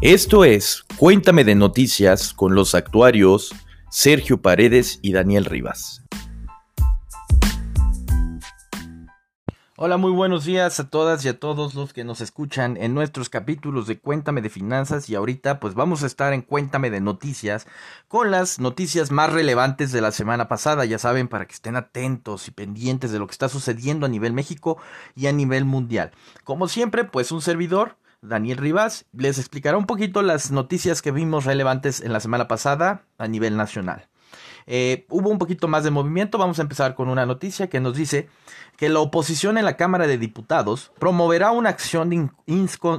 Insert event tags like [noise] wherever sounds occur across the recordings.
Esto es Cuéntame de Noticias con los actuarios Sergio Paredes y Daniel Rivas. Hola, muy buenos días a todas y a todos los que nos escuchan en nuestros capítulos de Cuéntame de Finanzas y ahorita pues vamos a estar en Cuéntame de Noticias con las noticias más relevantes de la semana pasada, ya saben, para que estén atentos y pendientes de lo que está sucediendo a nivel México y a nivel mundial. Como siempre, pues un servidor Daniel Rivas les explicará un poquito las noticias que vimos relevantes en la semana pasada a nivel nacional. Eh, hubo un poquito más de movimiento. Vamos a empezar con una noticia que nos dice que la oposición en la Cámara de Diputados promoverá una acción de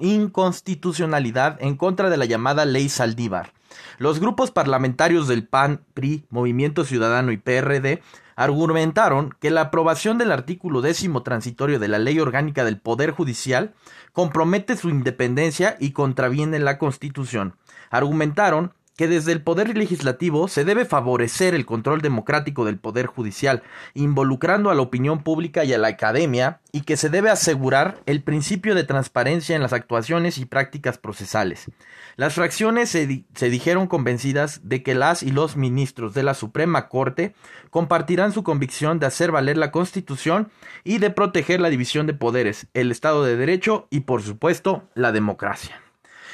inconstitucionalidad en contra de la llamada Ley Saldívar. Los grupos parlamentarios del PAN, PRI, Movimiento Ciudadano y PRD argumentaron que la aprobación del artículo décimo transitorio de la Ley Orgánica del Poder Judicial compromete su independencia y contraviene la Constitución. Argumentaron que desde el Poder Legislativo se debe favorecer el control democrático del Poder Judicial, involucrando a la opinión pública y a la academia, y que se debe asegurar el principio de transparencia en las actuaciones y prácticas procesales. Las fracciones se, dijeron convencidas de que las y los ministros de la Suprema Corte compartirán su convicción de hacer valer la Constitución y de proteger la división de poderes, el Estado de Derecho y, por supuesto, la democracia.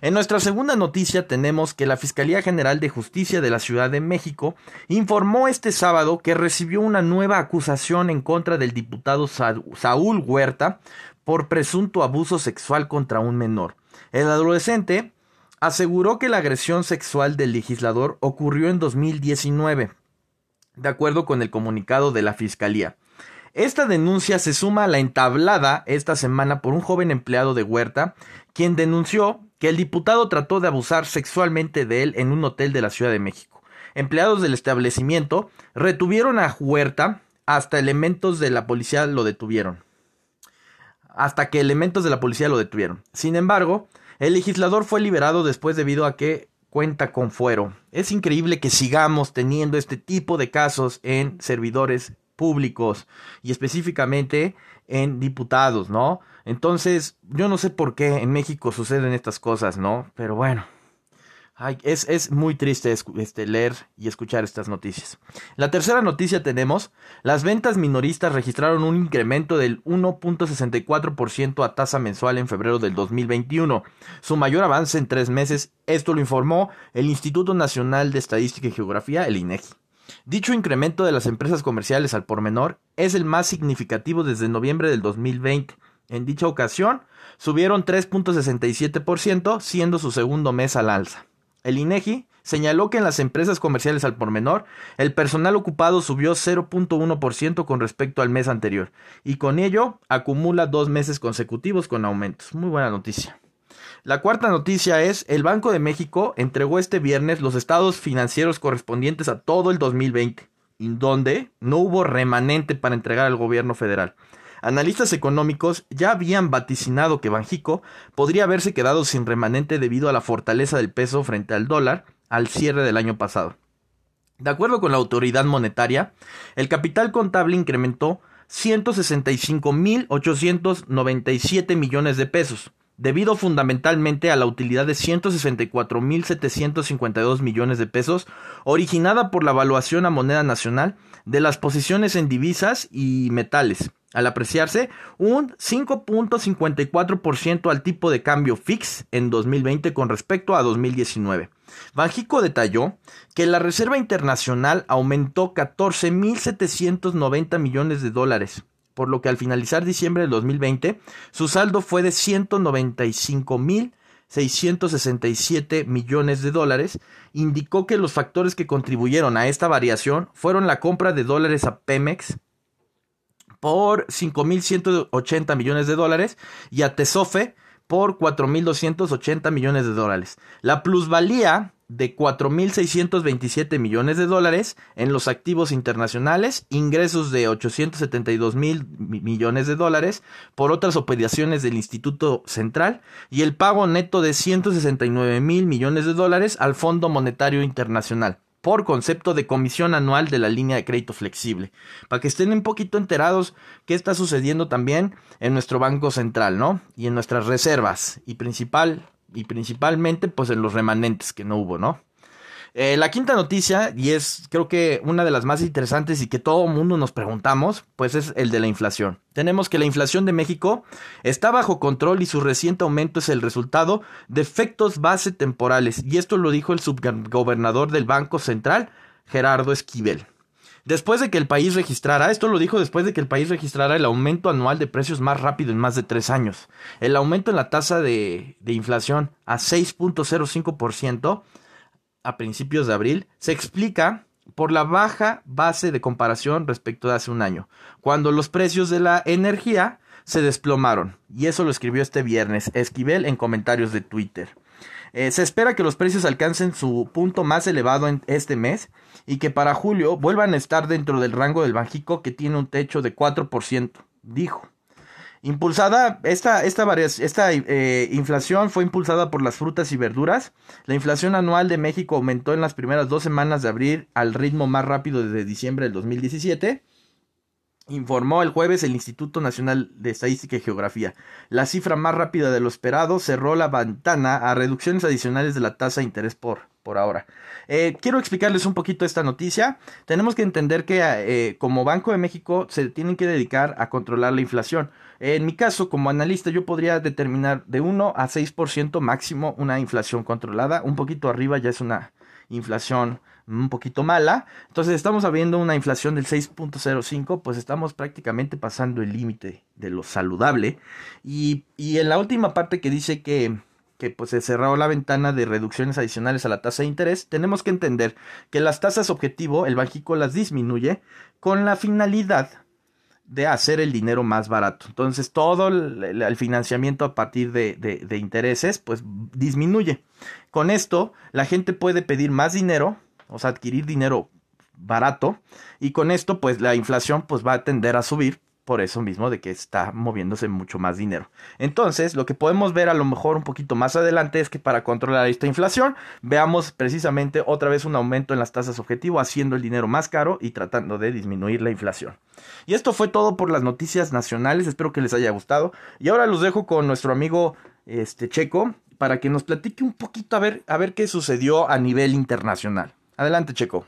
En nuestra segunda noticia tenemos que la Fiscalía General de Justicia de la Ciudad de México informó este sábado que recibió una nueva acusación en contra del diputado Saúl Huerta por presunto abuso sexual contra un menor. El adolescente aseguró que la agresión sexual del legislador ocurrió en 2019, de acuerdo con el comunicado de la Fiscalía. Esta denuncia se suma a la entablada esta semana por un joven empleado de Huerta, quien denunció que el diputado trató de abusar sexualmente de él en un hotel de la Ciudad de México. Empleados del establecimiento retuvieron a Huerta hasta elementos de la policía lo detuvieron. Hasta que elementos de la policía lo detuvieron. Sin embargo, el legislador fue liberado después debido a que cuenta con fuero. Es increíble que sigamos teniendo este tipo de casos en servidores públicos y específicamente en diputados, ¿no? Entonces, yo no sé por qué en México suceden estas cosas, ¿no? Pero bueno, es, es, muy triste este, leer y escuchar estas noticias. La tercera noticia tenemos, las ventas minoristas registraron un incremento del 1.64% a tasa mensual en febrero del 2021, su mayor avance en tres meses, esto lo informó el Instituto Nacional de Estadística y Geografía, el INEGI. Dicho incremento de las empresas comerciales al por menor es el más significativo desde noviembre del 2020. En dicha ocasión, subieron 3.67%, siendo su segundo mes al alza. El INEGI señaló que en las empresas comerciales al por menor, el personal ocupado subió 0.1% con respecto al mes anterior, y con ello acumula dos meses consecutivos con aumentos. Muy buena noticia. La cuarta noticia es, el Banco de México entregó este viernes los estados financieros correspondientes a todo el 2020, en donde no hubo remanente para entregar al gobierno federal. Analistas económicos ya habían vaticinado que Banjico podría haberse quedado sin remanente debido a la fortaleza del peso frente al dólar al cierre del año pasado. De acuerdo con la autoridad monetaria, el capital contable incrementó 165.897 millones de pesos, debido fundamentalmente a la utilidad de 164.752 millones de pesos, originada por la evaluación a moneda nacional de las posiciones en divisas y metales, al apreciarse un 5.54% al tipo de cambio fix en 2020 con respecto a 2019. Banjico detalló que la Reserva Internacional aumentó 14.790 millones de dólares, por lo que al finalizar diciembre del 2020 su saldo fue de 195.667 millones de dólares, indicó que los factores que contribuyeron a esta variación fueron la compra de dólares a Pemex por 5.180 millones de dólares y a Tesofe por 4.280 millones de dólares. La plusvalía de 4.627 millones de dólares en los activos internacionales, ingresos de 872 mil millones de dólares por otras operaciones del Instituto Central y el pago neto de 169 mil millones de dólares al Fondo Monetario Internacional por concepto de comisión anual de la línea de crédito flexible, para que estén un poquito enterados qué está sucediendo también en nuestro Banco Central, ¿no? Y en nuestras reservas y principal y principalmente pues en los remanentes que no hubo, ¿no? Eh, la quinta noticia, y es creo que una de las más interesantes y que todo mundo nos preguntamos, pues es el de la inflación. Tenemos que la inflación de México está bajo control y su reciente aumento es el resultado de efectos base temporales. Y esto lo dijo el subgobernador del Banco Central, Gerardo Esquivel. Después de que el país registrara, esto lo dijo después de que el país registrara el aumento anual de precios más rápido en más de tres años. El aumento en la tasa de, inflación a 6.05% a principios de abril se explica por la baja base de comparación respecto de hace un año, cuando los precios de la energía se desplomaron. Y eso lo escribió este viernes Esquivel en comentarios de Twitter. Eh, se espera que los precios alcancen su punto más elevado en este mes y que para julio vuelvan a estar dentro del rango del Banjico que tiene un techo de 4%, dijo. Impulsada, esta, esta, esta eh, inflación fue impulsada por las frutas y verduras. La inflación anual de México aumentó en las primeras dos semanas de abril al ritmo más rápido desde diciembre del 2017 informó el jueves el Instituto Nacional de Estadística y Geografía. La cifra más rápida de lo esperado cerró la ventana a reducciones adicionales de la tasa de interés por, por ahora. Eh, quiero explicarles un poquito esta noticia. Tenemos que entender que eh, como Banco de México se tienen que dedicar a controlar la inflación. En mi caso, como analista, yo podría determinar de 1 a 6% máximo una inflación controlada. Un poquito arriba ya es una inflación un poquito mala. Entonces estamos habiendo una inflación del 6.05, pues estamos prácticamente pasando el límite de lo saludable. Y, y, en la última parte que dice que, que pues se cerró la ventana de reducciones adicionales a la tasa de interés, tenemos que entender que las tasas objetivo, el Banjico las disminuye con la finalidad de hacer el dinero más barato. Entonces todo el, financiamiento a partir de, de, intereses pues disminuye. Con esto la gente puede pedir más dinero, o sea, adquirir dinero barato y con esto pues la inflación pues va a tender a subir por eso mismo de que está moviéndose mucho más dinero. Entonces, lo que podemos ver a lo mejor un poquito más adelante es que para controlar esta inflación, veamos precisamente otra vez un aumento en las tasas objetivo, haciendo el dinero más caro y tratando de disminuir la inflación. Y esto fue todo por las noticias nacionales, espero que les haya gustado. Y ahora los dejo con nuestro amigo este Checo para que nos platique un poquito a ver a ver qué sucedió a nivel internacional. Adelante, Checo.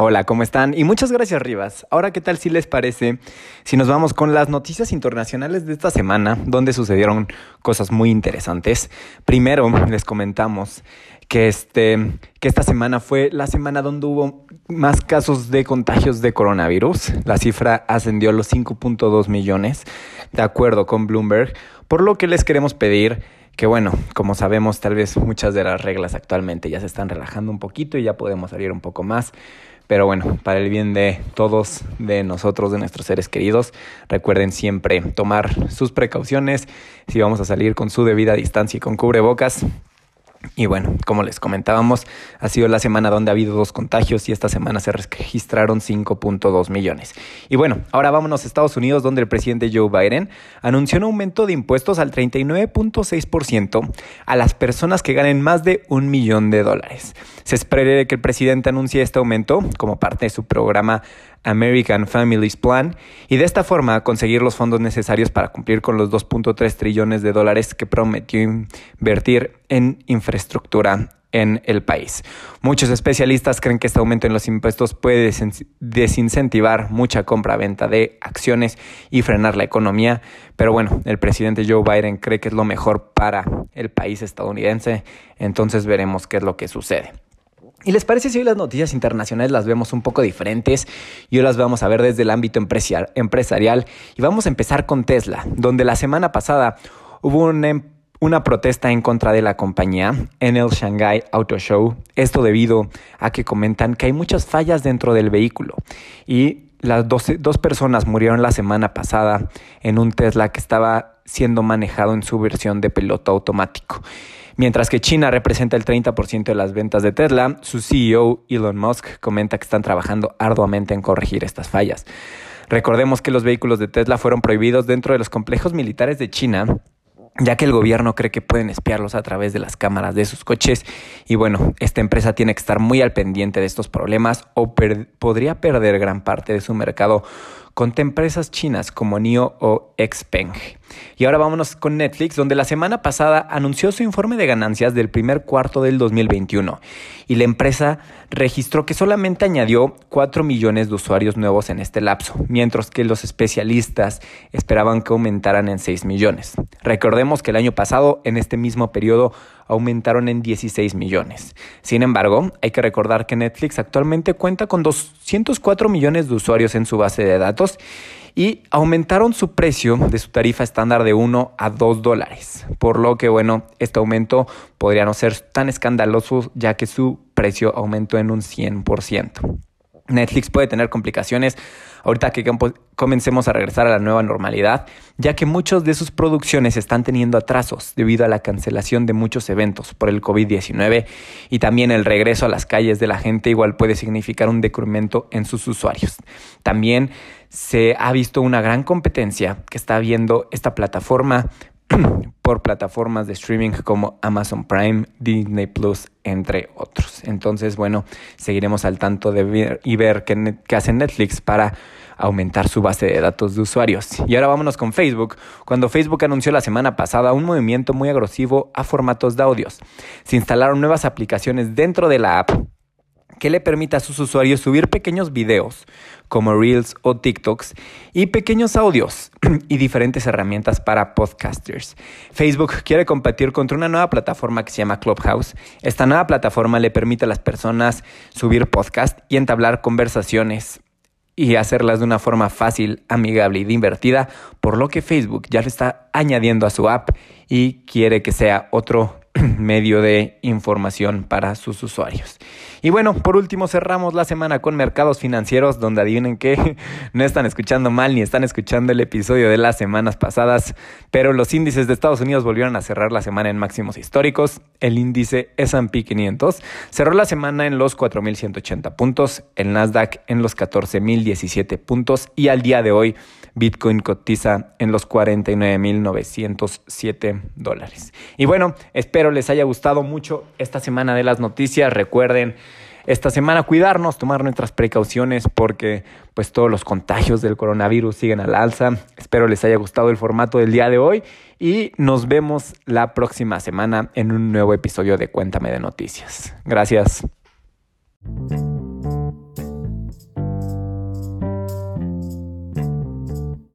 Hola, ¿cómo están? Y muchas gracias, Rivas. Ahora, ¿qué tal si les parece si nos vamos con las noticias internacionales de esta semana, donde sucedieron cosas muy interesantes? Primero, les comentamos que, este, que esta semana fue la semana donde hubo más casos de contagios de coronavirus. La cifra ascendió a los 5.2 millones, de acuerdo con Bloomberg, por lo que les queremos pedir que bueno, como sabemos, tal vez muchas de las reglas actualmente ya se están relajando un poquito y ya podemos salir un poco más. Pero bueno, para el bien de todos, de nosotros, de nuestros seres queridos, recuerden siempre tomar sus precauciones. Si vamos a salir con su debida distancia y con cubrebocas, y bueno, como les comentábamos, ha sido la semana donde ha habido dos contagios y esta semana se registraron 5.2 millones. Y bueno, ahora vámonos a Estados Unidos donde el presidente Joe Biden anunció un aumento de impuestos al 39.6% a las personas que ganen más de un millón de dólares. Se espera que el presidente anuncie este aumento como parte de su programa American Families Plan y de esta forma conseguir los fondos necesarios para cumplir con los 2.3 trillones de dólares que prometió invertir en infraestructura en el país. Muchos especialistas creen que este aumento en los impuestos puede desincentivar mucha compra-venta de acciones y frenar la economía, pero bueno, el presidente Joe Biden cree que es lo mejor para el país estadounidense, entonces veremos qué es lo que sucede. ¿Y les parece si hoy las noticias internacionales las vemos un poco diferentes? Y hoy las vamos a ver desde el ámbito empresarial y vamos a empezar con Tesla, donde la semana pasada hubo una, em, una protesta en contra de la compañía en el Shanghai Auto Show. Esto debido a que comentan que hay muchas fallas dentro del vehículo y las dos personas murieron la semana pasada en un Tesla que estaba siendo manejado en su versión de piloto automático. Mientras que China representa el 30% de las ventas de Tesla, su CEO Elon Musk comenta que están trabajando arduamente en corregir estas fallas. Recordemos que los vehículos de Tesla fueron prohibidos dentro de los complejos militares de China ya que el gobierno cree que pueden espiarlos a través de las cámaras de sus coches. Y bueno, esta empresa tiene que estar muy al pendiente de estos problemas o podría perder gran parte de su mercado con empresas chinas como NIO o Xpeng. Y ahora vámonos con Netflix, donde la semana pasada anunció su informe de ganancias del primer cuarto del 2021 y la empresa registró que solamente añadió 4 millones de usuarios nuevos en este lapso, mientras que los especialistas esperaban que aumentaran en 6 millones. Recordemos que el año pasado, en este mismo periodo, aumentaron en 16 millones. Sin embargo, hay que recordar que Netflix actualmente cuenta con 204 millones de usuarios en su base de datos y aumentaron su precio de su tarifa estándar de 1 a 2 dólares. Por lo que, bueno, este aumento podría no ser tan escandaloso ya que su precio aumentó en un 100%. Netflix puede tener complicaciones ahorita que comencemos a regresar a la nueva normalidad, ya que muchas de sus producciones están teniendo atrasos debido a la cancelación de muchos eventos por el COVID-19 y también el regreso a las calles de la gente igual puede significar un decremento en sus usuarios. También se ha visto una gran competencia que está viendo esta plataforma [clears throat] por plataformas de streaming como Amazon Prime, Disney Plus, entre otros. Entonces, bueno, seguiremos al tanto de ver y ver qué, qué hace Netflix para aumentar su base de datos de usuarios. Y ahora vámonos con Facebook, cuando Facebook anunció la semana pasada un movimiento muy agresivo a formatos de audios. Se instalaron nuevas aplicaciones dentro de la app que le permita a sus usuarios subir pequeños videos como Reels o TikToks y pequeños audios [clears throat] y diferentes herramientas para podcasters. Facebook quiere competir contra una nueva plataforma que se llama Clubhouse. Esta nueva plataforma le permite a las personas subir podcast y entablar conversaciones y hacerlas de una forma fácil, amigable y divertida, por lo que Facebook ya lo está añadiendo a su app y quiere que sea otro [clears throat] medio de información para sus usuarios. Y bueno, por último cerramos la semana con mercados financieros, donde adivinen que [laughs] no están escuchando mal ni están escuchando el episodio de las semanas pasadas, pero los índices de Estados Unidos volvieron a cerrar la semana en máximos históricos. El índice S&P 500 cerró la semana en los 4.180 puntos, el Nasdaq en los 14.017 puntos y al día de hoy Bitcoin cotiza en los 49.907 dólares. Y bueno, espero les haya gustado mucho esta semana de las noticias. Recuerden esta semana cuidarnos, tomar nuestras precauciones porque pues todos los contagios del coronavirus siguen al alza. Espero les haya gustado el formato del día de hoy y nos vemos la próxima semana en un nuevo episodio de Cuéntame de Noticias. Gracias.